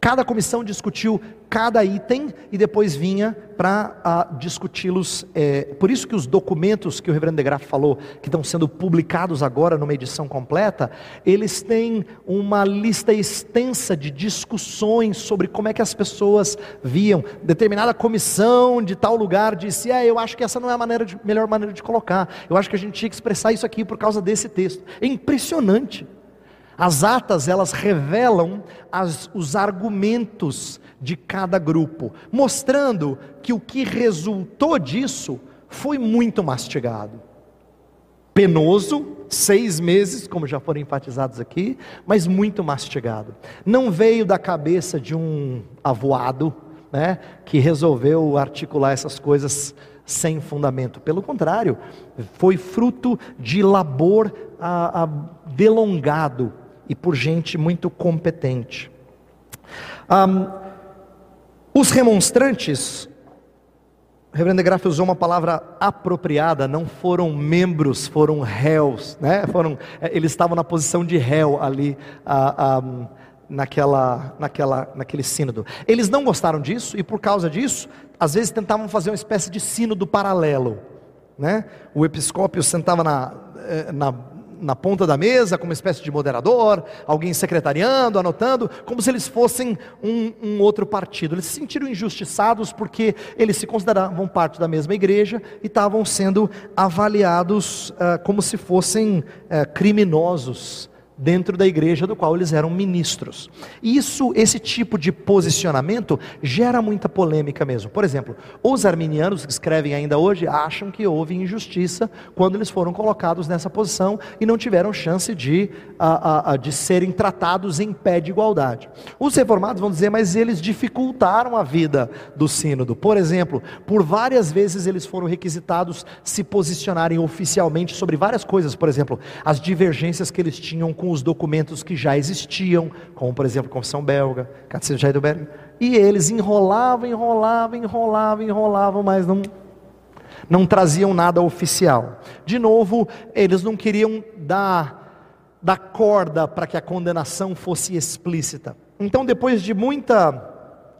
Cada comissão discutiu cada item e depois vinha para uh, discuti-los. É, por isso que os documentos que o Reverendo de Graaf falou, que estão sendo publicados agora numa edição completa, eles têm uma lista extensa de discussões sobre como é que as pessoas viam. Determinada comissão de tal lugar disse: é, eu acho que essa não é a maneira de, melhor maneira de colocar. Eu acho que a gente tinha que expressar isso aqui por causa desse texto. É impressionante. As atas, elas revelam as, os argumentos de cada grupo, mostrando que o que resultou disso foi muito mastigado. Penoso, seis meses, como já foram enfatizados aqui, mas muito mastigado. Não veio da cabeça de um avoado, né, que resolveu articular essas coisas sem fundamento. Pelo contrário, foi fruto de labor a, a, delongado e por gente muito competente. Um, os remonstrantes, o reverendo Graff usou uma palavra apropriada, não foram membros, foram réus, né? foram, eh, eles estavam na posição de réu ali, naquela, naquela, naquele sínodo. Eles não gostaram disso e por causa disso, às vezes tentavam fazer uma espécie de sínodo paralelo. Né? O episcópio sentava na, eh, na na ponta da mesa, como uma espécie de moderador, alguém secretariando, anotando, como se eles fossem um, um, outro partido. Eles se sentiram injustiçados porque eles se consideravam parte da mesma igreja e estavam sendo avaliados uh, como se fossem uh, criminosos dentro da igreja do qual eles eram ministros. Isso, esse tipo de posicionamento gera muita polêmica mesmo. Por exemplo, os arminianos que escrevem ainda hoje acham que houve injustiça quando eles foram colocados nessa posição e não tiveram chance de, a, a, de serem tratados em pé de igualdade. Os reformados vão dizer, mas eles dificultaram a vida do sínodo. Por exemplo, por várias vezes eles foram requisitados se posicionarem oficialmente sobre várias coisas, por exemplo, as divergências que eles tinham com com os documentos que já existiam, como por exemplo a Confissão Belga, Catecismo de Heidelberg, e eles enrolavam, enrolavam, enrolavam, enrolavam, mas não, não traziam nada oficial. De novo, eles não queriam dar, dar corda para que a condenação fosse explícita. Então, depois de muita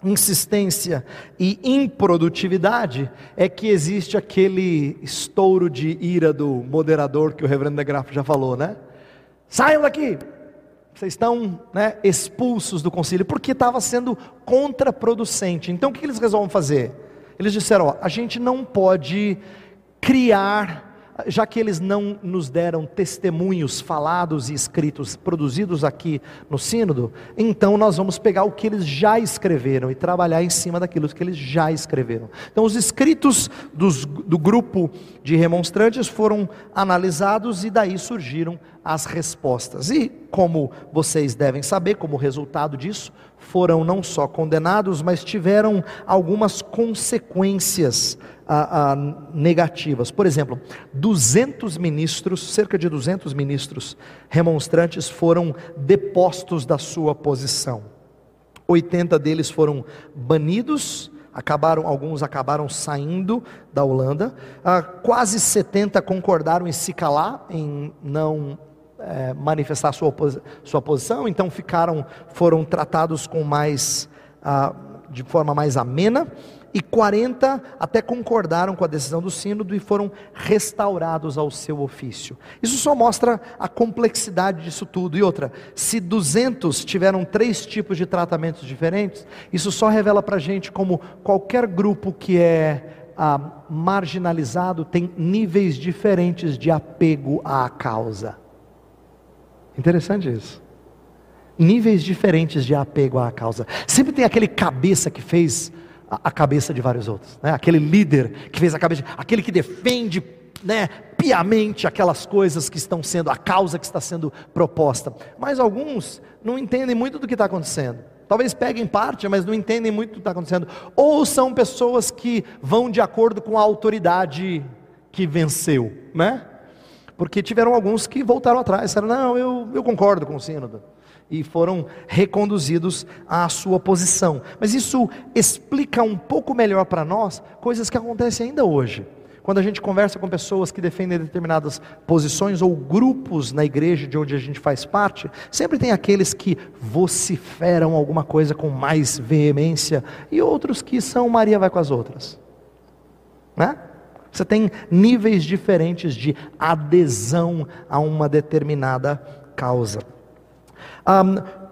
insistência e improdutividade é que existe aquele estouro de ira do moderador que o reverendo de Graaf já falou, né? Saiam daqui! Vocês estão né, expulsos do concílio, porque estava sendo contraproducente. Então o que eles resolvem fazer? Eles disseram: ó, a gente não pode criar já que eles não nos deram testemunhos falados e escritos, produzidos aqui no Sínodo, então nós vamos pegar o que eles já escreveram e trabalhar em cima daquilo que eles já escreveram. Então, os escritos dos, do grupo de remonstrantes foram analisados e daí surgiram as respostas. E, como vocês devem saber, como resultado disso, foram não só condenados, mas tiveram algumas consequências ah, ah, negativas. Por exemplo, 200 ministros, cerca de 200 ministros remonstrantes foram depostos da sua posição. 80 deles foram banidos, acabaram, alguns acabaram saindo da Holanda. Ah, quase 70 concordaram em se calar, em não é, manifestar sua, sua posição, então ficaram, foram tratados com mais, ah, de forma mais amena e 40 até concordaram com a decisão do sínodo e foram restaurados ao seu ofício. Isso só mostra a complexidade disso tudo. E outra, se 200 tiveram três tipos de tratamentos diferentes, isso só revela para a gente como qualquer grupo que é ah, marginalizado tem níveis diferentes de apego à causa. Interessante isso níveis diferentes de apego à causa. Sempre tem aquele cabeça que fez a, cabeça de vários outros. Né? Aquele líder que fez a cabeça, aquele que defende né, piamente aquelas coisas que estão sendo, a causa que está sendo proposta. Mas alguns não entendem muito do que está acontecendo. Talvez peguem parte, mas não entendem muito do que está acontecendo. Ou são pessoas que vão de acordo com a autoridade que venceu, né? Porque tiveram alguns que voltaram atrás, disseram, não, eu, eu concordo com o sínodo e foram reconduzidos à sua posição. Mas isso explica um pouco melhor para nós coisas que acontecem ainda hoje. Quando a gente conversa com pessoas que defendem determinadas posições ou grupos na igreja de onde a gente faz parte, sempre tem aqueles que vociferam alguma coisa com mais veemência e outros que são Maria vai com as outras. Né? Você tem níveis diferentes de adesão a uma determinada causa. Um,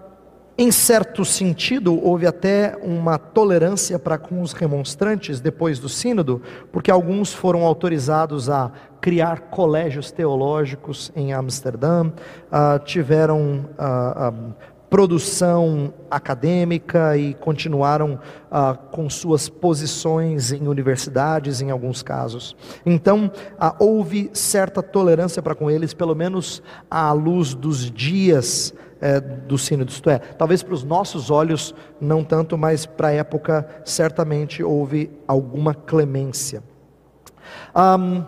em certo sentido, houve até uma tolerância para com os remonstrantes depois do Sínodo, porque alguns foram autorizados a criar colégios teológicos em Amsterdã, uh, tiveram uh, produção acadêmica e continuaram ah, com suas posições em universidades, em alguns casos. Então, ah, houve certa tolerância para com eles, pelo menos à luz dos dias é, do sínodo, isto é, talvez para os nossos olhos não tanto, mas para a época certamente houve alguma clemência. Um,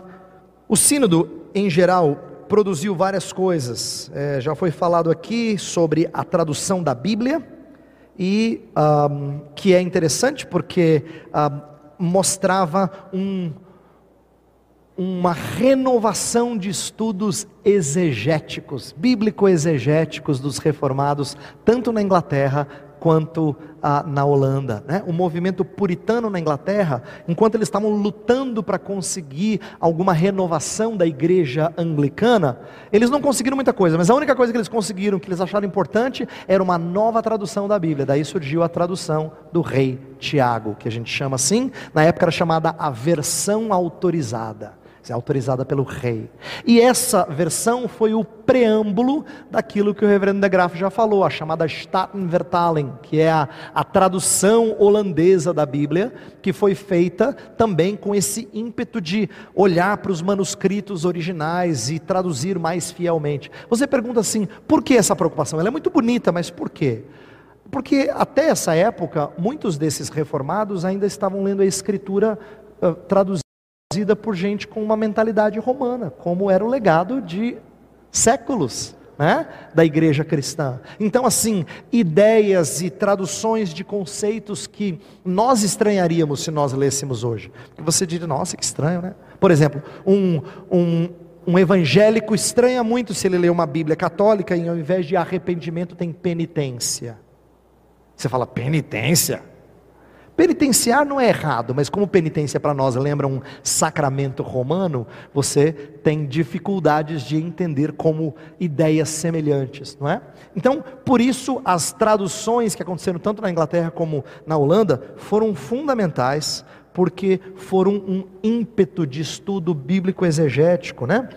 o sínodo, em geral, produziu várias coisas. É, já foi falado aqui sobre a tradução da Bíblia, e um, que é interessante porque um, mostrava um, uma renovação de estudos exegéticos, bíblico-exegéticos dos reformados, tanto na Inglaterra quanto ah, na Holanda. Né? O movimento puritano na Inglaterra, enquanto eles estavam lutando para conseguir alguma renovação da igreja anglicana, eles não conseguiram muita coisa, mas a única coisa que eles conseguiram, que eles acharam importante, era uma nova tradução da Bíblia. Daí surgiu a tradução do rei Tiago, que a gente chama assim, na época era chamada a versão autorizada é autorizada pelo rei. E essa versão foi o preâmbulo daquilo que o reverendo de Graaf já falou, a chamada Statenvertaling, que é a, a tradução holandesa da Bíblia, que foi feita também com esse ímpeto de olhar para os manuscritos originais e traduzir mais fielmente. Você pergunta assim, por que essa preocupação? Ela é muito bonita, mas por quê? Porque até essa época, muitos desses reformados ainda estavam lendo a escritura uh, traduzida traduzida por gente com uma mentalidade romana, como era o legado de séculos. Né, da igreja cristã. Então, assim, ideias e traduções de conceitos que nós estranharíamos se nós lêssemos hoje. Você diria, nossa, que estranho, né? Por exemplo, um, um, um evangélico estranha muito se ele lê uma Bíblia católica e ao invés de arrependimento tem penitência. Você fala, penitência? Penitenciar não é errado, mas como penitência para nós lembra um sacramento romano, você tem dificuldades de entender como ideias semelhantes, não é? Então, por isso, as traduções que aconteceram tanto na Inglaterra como na Holanda foram fundamentais, porque foram um ímpeto de estudo bíblico exegético, né?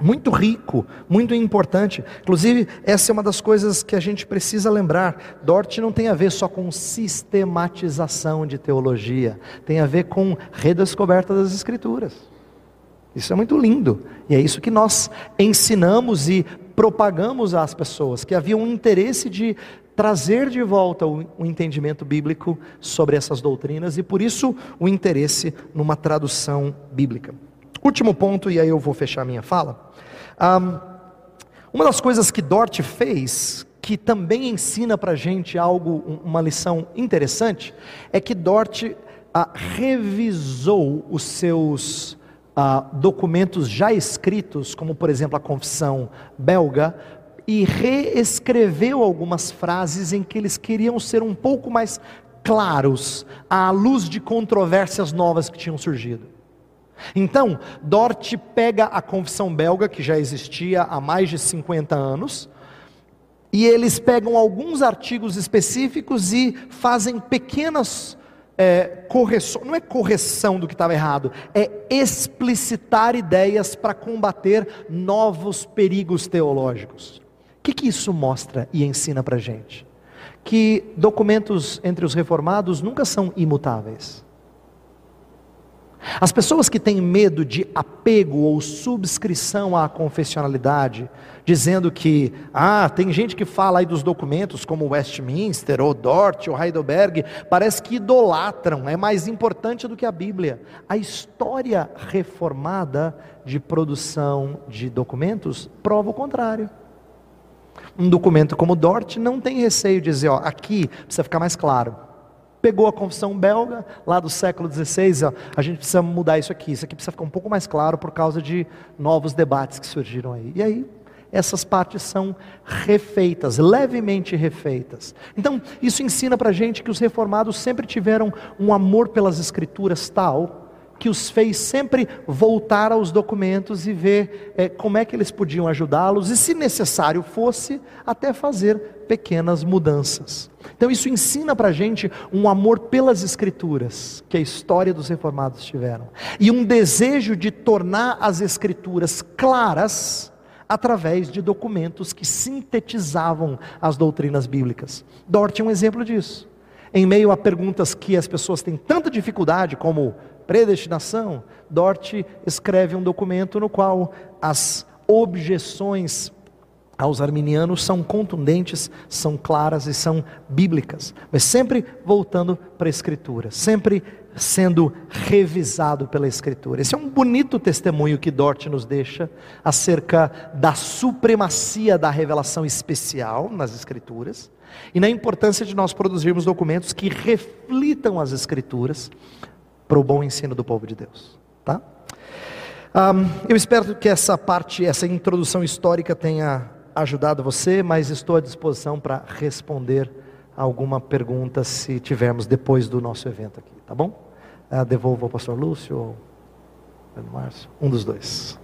Muito rico, muito importante. Inclusive, essa é uma das coisas que a gente precisa lembrar. Dort não tem a ver só com sistematização de teologia, tem a ver com redescoberta das Escrituras. Isso é muito lindo, e é isso que nós ensinamos e propagamos às pessoas, que havia um interesse de trazer de volta o, o entendimento bíblico sobre essas doutrinas, e por isso o interesse numa tradução bíblica. Último ponto, e aí eu vou fechar minha fala. Um, uma das coisas que Dort fez, que também ensina para a gente algo, uma lição interessante, é que Dort ah, revisou os seus ah, documentos já escritos, como por exemplo a confissão belga, e reescreveu algumas frases em que eles queriam ser um pouco mais claros à luz de controvérsias novas que tinham surgido. Então, Dort pega a confissão belga, que já existia há mais de 50 anos, e eles pegam alguns artigos específicos e fazem pequenas é, correções, não é correção do que estava errado, é explicitar ideias para combater novos perigos teológicos. O que, que isso mostra e ensina para a gente? Que documentos entre os reformados nunca são imutáveis. As pessoas que têm medo de apego ou subscrição à confessionalidade, dizendo que, ah, tem gente que fala aí dos documentos como Westminster, ou Dort, ou Heidelberg, parece que idolatram, é mais importante do que a Bíblia. A história reformada de produção de documentos prova o contrário. Um documento como Dort não tem receio de dizer, ó, aqui precisa ficar mais claro pegou a confissão belga, lá do século XVI, a gente precisa mudar isso aqui, isso aqui precisa ficar um pouco mais claro por causa de novos debates que surgiram aí. E aí, essas partes são refeitas, levemente refeitas. Então, isso ensina para a gente que os reformados sempre tiveram um amor pelas escrituras tal que os fez sempre voltar aos documentos e ver é, como é que eles podiam ajudá-los e, se necessário fosse, até fazer pequenas mudanças. Então, isso ensina para a gente um amor pelas Escrituras que a história dos reformados tiveram e um desejo de tornar as Escrituras claras através de documentos que sintetizavam as doutrinas bíblicas. Dort é um exemplo disso. Em meio a perguntas que as pessoas têm tanta dificuldade, como predestinação, Dort escreve um documento no qual as objeções aos arminianos são contundentes, são claras e são bíblicas, mas sempre voltando para a Escritura, sempre sendo revisado pela Escritura. Esse é um bonito testemunho que Dort nos deixa acerca da supremacia da revelação especial nas Escrituras e na importância de nós produzirmos documentos que reflitam as Escrituras para o bom ensino do povo de Deus. Tá? Um, eu espero que essa parte, essa introdução histórica tenha ajudado você, mas estou à disposição para responder alguma pergunta se tivermos depois do nosso evento aqui, tá bom? Uh, devolvo ao pastor Lúcio ou Márcio, um dos dois.